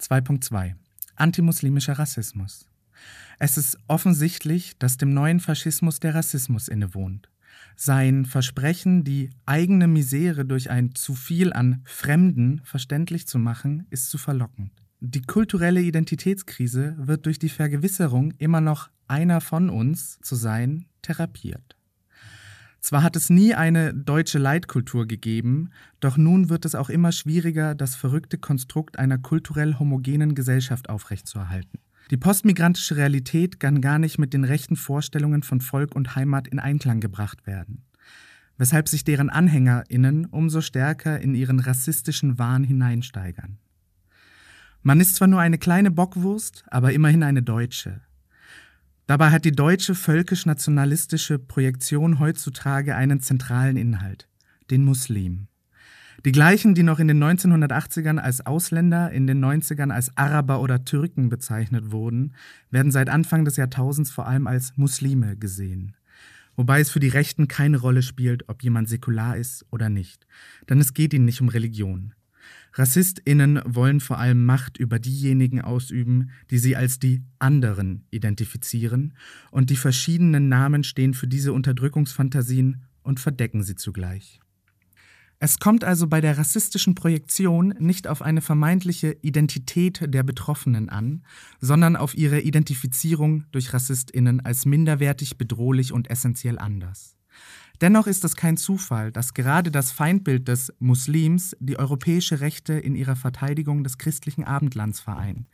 2.2 Antimuslimischer Rassismus Es ist offensichtlich, dass dem neuen Faschismus der Rassismus innewohnt. Sein Versprechen, die eigene Misere durch ein zu viel an Fremden verständlich zu machen, ist zu verlockend. Die kulturelle Identitätskrise wird durch die Vergewisserung, immer noch einer von uns zu sein, therapiert. Zwar hat es nie eine deutsche Leitkultur gegeben, doch nun wird es auch immer schwieriger, das verrückte Konstrukt einer kulturell homogenen Gesellschaft aufrechtzuerhalten. Die postmigrantische Realität kann gar nicht mit den rechten Vorstellungen von Volk und Heimat in Einklang gebracht werden, weshalb sich deren Anhängerinnen umso stärker in ihren rassistischen Wahn hineinsteigern. Man ist zwar nur eine kleine Bockwurst, aber immerhin eine Deutsche. Dabei hat die deutsche völkisch-nationalistische Projektion heutzutage einen zentralen Inhalt, den Muslim. Die gleichen, die noch in den 1980ern als Ausländer, in den 90ern als Araber oder Türken bezeichnet wurden, werden seit Anfang des Jahrtausends vor allem als Muslime gesehen. Wobei es für die Rechten keine Rolle spielt, ob jemand säkular ist oder nicht. Denn es geht ihnen nicht um Religion. RassistInnen wollen vor allem Macht über diejenigen ausüben, die sie als die anderen identifizieren, und die verschiedenen Namen stehen für diese Unterdrückungsfantasien und verdecken sie zugleich. Es kommt also bei der rassistischen Projektion nicht auf eine vermeintliche Identität der Betroffenen an, sondern auf ihre Identifizierung durch Rassistinnen als minderwertig, bedrohlich und essentiell anders. Dennoch ist es kein Zufall, dass gerade das Feindbild des Muslims die europäische Rechte in ihrer Verteidigung des christlichen Abendlands vereint.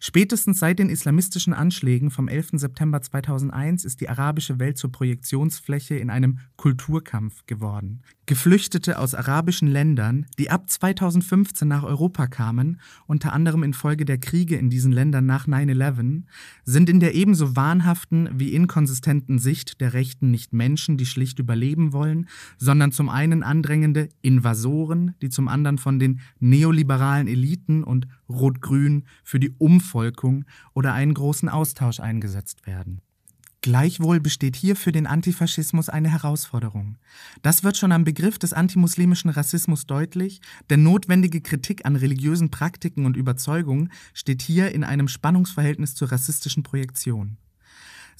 Spätestens seit den islamistischen Anschlägen vom 11. September 2001 ist die arabische Welt zur Projektionsfläche in einem Kulturkampf geworden. Geflüchtete aus arabischen Ländern, die ab 2015 nach Europa kamen, unter anderem infolge der Kriege in diesen Ländern nach 9-11, sind in der ebenso wahnhaften wie inkonsistenten Sicht der Rechten nicht Menschen, die schlicht überleben leben wollen, sondern zum einen andrängende Invasoren, die zum anderen von den neoliberalen Eliten und Rot-Grün für die Umvolkung oder einen großen Austausch eingesetzt werden. Gleichwohl besteht hier für den Antifaschismus eine Herausforderung. Das wird schon am Begriff des antimuslimischen Rassismus deutlich, denn notwendige Kritik an religiösen Praktiken und Überzeugungen steht hier in einem Spannungsverhältnis zur rassistischen Projektion.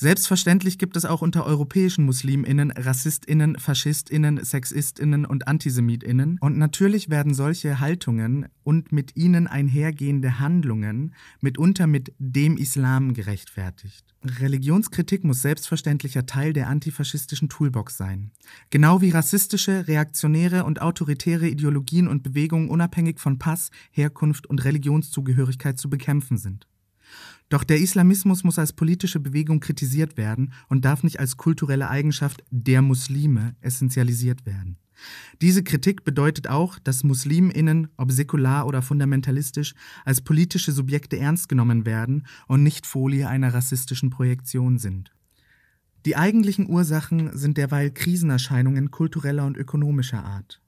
Selbstverständlich gibt es auch unter europäischen Musliminnen Rassistinnen, Faschistinnen, Sexistinnen und Antisemitinnen. Und natürlich werden solche Haltungen und mit ihnen einhergehende Handlungen mitunter mit dem Islam gerechtfertigt. Religionskritik muss selbstverständlicher Teil der antifaschistischen Toolbox sein. Genau wie rassistische, reaktionäre und autoritäre Ideologien und Bewegungen unabhängig von Pass, Herkunft und Religionszugehörigkeit zu bekämpfen sind. Doch der Islamismus muss als politische Bewegung kritisiert werden und darf nicht als kulturelle Eigenschaft der Muslime essentialisiert werden. Diese Kritik bedeutet auch, dass Musliminnen, ob säkular oder fundamentalistisch, als politische Subjekte ernst genommen werden und nicht Folie einer rassistischen Projektion sind. Die eigentlichen Ursachen sind derweil Krisenerscheinungen kultureller und ökonomischer Art.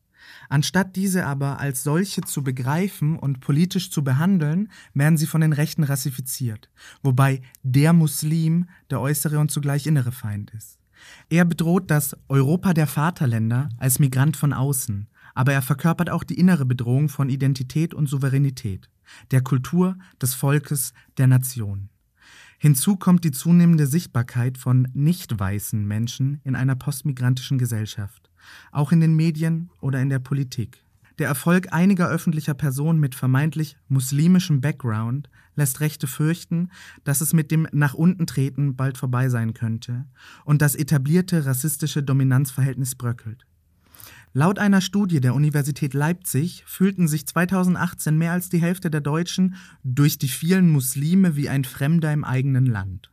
Anstatt diese aber als solche zu begreifen und politisch zu behandeln, werden sie von den Rechten rassifiziert, wobei der Muslim der äußere und zugleich innere Feind ist. Er bedroht das Europa der Vaterländer als Migrant von außen, aber er verkörpert auch die innere Bedrohung von Identität und Souveränität, der Kultur, des Volkes, der Nation. Hinzu kommt die zunehmende Sichtbarkeit von nicht weißen Menschen in einer postmigrantischen Gesellschaft auch in den Medien oder in der Politik. Der Erfolg einiger öffentlicher Personen mit vermeintlich muslimischem Background lässt Rechte fürchten, dass es mit dem Nach unten treten bald vorbei sein könnte und das etablierte rassistische Dominanzverhältnis bröckelt. Laut einer Studie der Universität Leipzig fühlten sich 2018 mehr als die Hälfte der Deutschen durch die vielen Muslime wie ein Fremder im eigenen Land.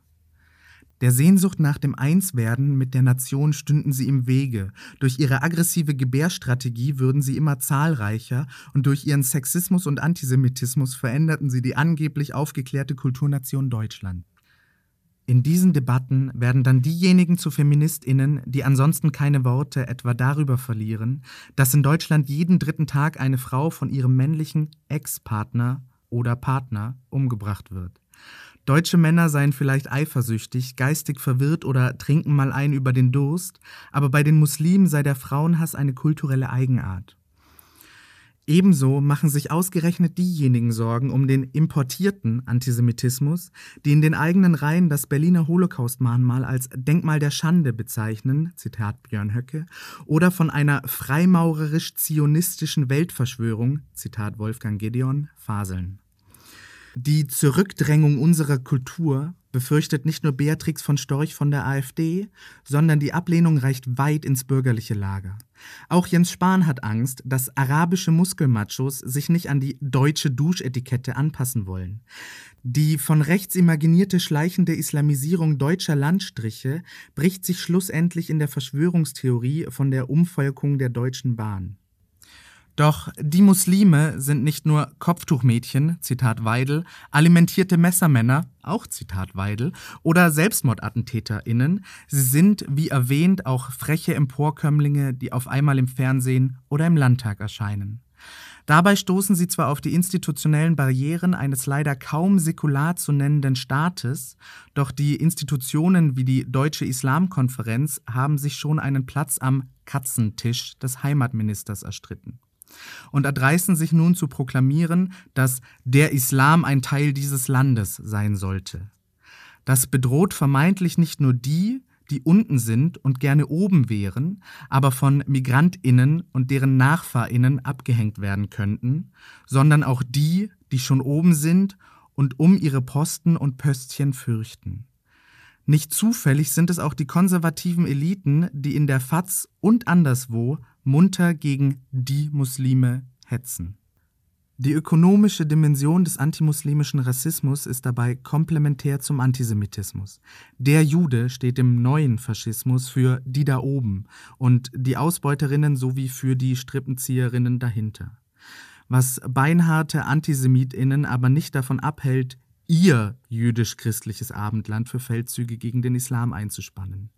Der Sehnsucht nach dem Einswerden mit der Nation stünden sie im Wege. Durch ihre aggressive Gebärstrategie würden sie immer zahlreicher und durch ihren Sexismus und Antisemitismus veränderten sie die angeblich aufgeklärte Kulturnation Deutschland. In diesen Debatten werden dann diejenigen zu Feministinnen, die ansonsten keine Worte etwa darüber verlieren, dass in Deutschland jeden dritten Tag eine Frau von ihrem männlichen Ex-Partner oder Partner umgebracht wird. Deutsche Männer seien vielleicht eifersüchtig, geistig verwirrt oder trinken mal ein über den Durst, aber bei den Muslimen sei der Frauenhass eine kulturelle Eigenart. Ebenso machen sich ausgerechnet diejenigen Sorgen um den importierten Antisemitismus, die in den eigenen Reihen das Berliner Holocaust-Mahnmal als Denkmal der Schande bezeichnen, Zitat Björn Höcke, oder von einer freimaurerisch-zionistischen Weltverschwörung, Zitat Wolfgang Gedeon, faseln. Die Zurückdrängung unserer Kultur befürchtet nicht nur Beatrix von Storch von der AfD, sondern die Ablehnung reicht weit ins bürgerliche Lager. Auch Jens Spahn hat Angst, dass arabische Muskelmachos sich nicht an die deutsche Duschetikette anpassen wollen. Die von rechts imaginierte schleichende Islamisierung deutscher Landstriche bricht sich schlussendlich in der Verschwörungstheorie von der Umvolkung der Deutschen Bahn. Doch die Muslime sind nicht nur Kopftuchmädchen, Zitat Weidel, alimentierte Messermänner, auch Zitat Weidel, oder SelbstmordattentäterInnen. Sie sind, wie erwähnt, auch freche Emporkömmlinge, die auf einmal im Fernsehen oder im Landtag erscheinen. Dabei stoßen sie zwar auf die institutionellen Barrieren eines leider kaum säkular zu nennenden Staates, doch die Institutionen wie die Deutsche Islamkonferenz haben sich schon einen Platz am Katzentisch des Heimatministers erstritten und erdreisten sich nun zu proklamieren, dass der Islam ein Teil dieses Landes sein sollte. Das bedroht vermeintlich nicht nur die, die unten sind und gerne oben wären, aber von Migrantinnen und deren Nachfahrinnen abgehängt werden könnten, sondern auch die, die schon oben sind und um ihre Posten und Pöstchen fürchten. Nicht zufällig sind es auch die konservativen Eliten, die in der FAZ und anderswo munter gegen die Muslime hetzen. Die ökonomische Dimension des antimuslimischen Rassismus ist dabei komplementär zum Antisemitismus. Der Jude steht im neuen Faschismus für die da oben und die Ausbeuterinnen sowie für die Strippenzieherinnen dahinter. Was beinharte Antisemitinnen aber nicht davon abhält, ihr jüdisch-christliches Abendland für Feldzüge gegen den Islam einzuspannen.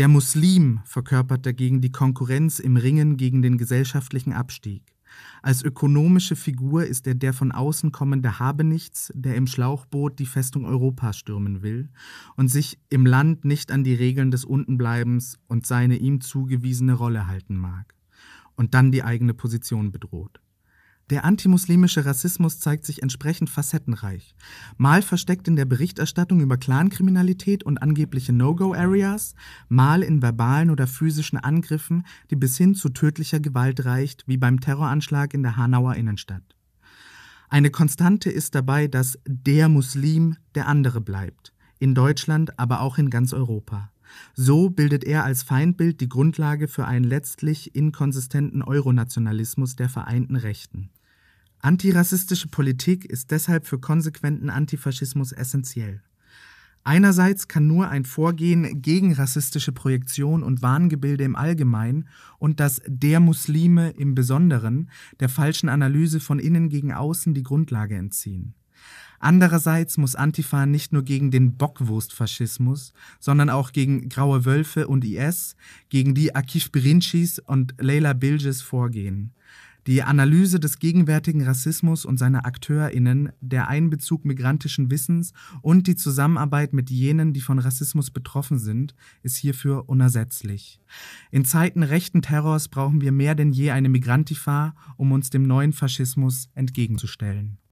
Der Muslim verkörpert dagegen die Konkurrenz im Ringen gegen den gesellschaftlichen Abstieg. Als ökonomische Figur ist er der von außen kommende Habenichts, der im Schlauchboot die Festung Europa stürmen will und sich im Land nicht an die Regeln des Untenbleibens und seine ihm zugewiesene Rolle halten mag und dann die eigene Position bedroht. Der antimuslimische Rassismus zeigt sich entsprechend facettenreich. Mal versteckt in der Berichterstattung über Clankriminalität und angebliche No-Go-Areas, mal in verbalen oder physischen Angriffen, die bis hin zu tödlicher Gewalt reicht, wie beim Terroranschlag in der Hanauer Innenstadt. Eine Konstante ist dabei, dass der Muslim der andere bleibt, in Deutschland, aber auch in ganz Europa. So bildet er als Feindbild die Grundlage für einen letztlich inkonsistenten Euronationalismus der Vereinten Rechten. Antirassistische Politik ist deshalb für konsequenten Antifaschismus essentiell. Einerseits kann nur ein Vorgehen gegen rassistische Projektion und Wahngebilde im Allgemeinen und das der Muslime im Besonderen der falschen Analyse von innen gegen außen die Grundlage entziehen. Andererseits muss Antifa nicht nur gegen den Bockwurstfaschismus, sondern auch gegen Graue Wölfe und IS, gegen die Akif Birincis und Leila Bilges vorgehen. Die Analyse des gegenwärtigen Rassismus und seiner AkteurInnen, der Einbezug migrantischen Wissens und die Zusammenarbeit mit jenen, die von Rassismus betroffen sind, ist hierfür unersetzlich. In Zeiten rechten Terrors brauchen wir mehr denn je eine Migrantifa, um uns dem neuen Faschismus entgegenzustellen.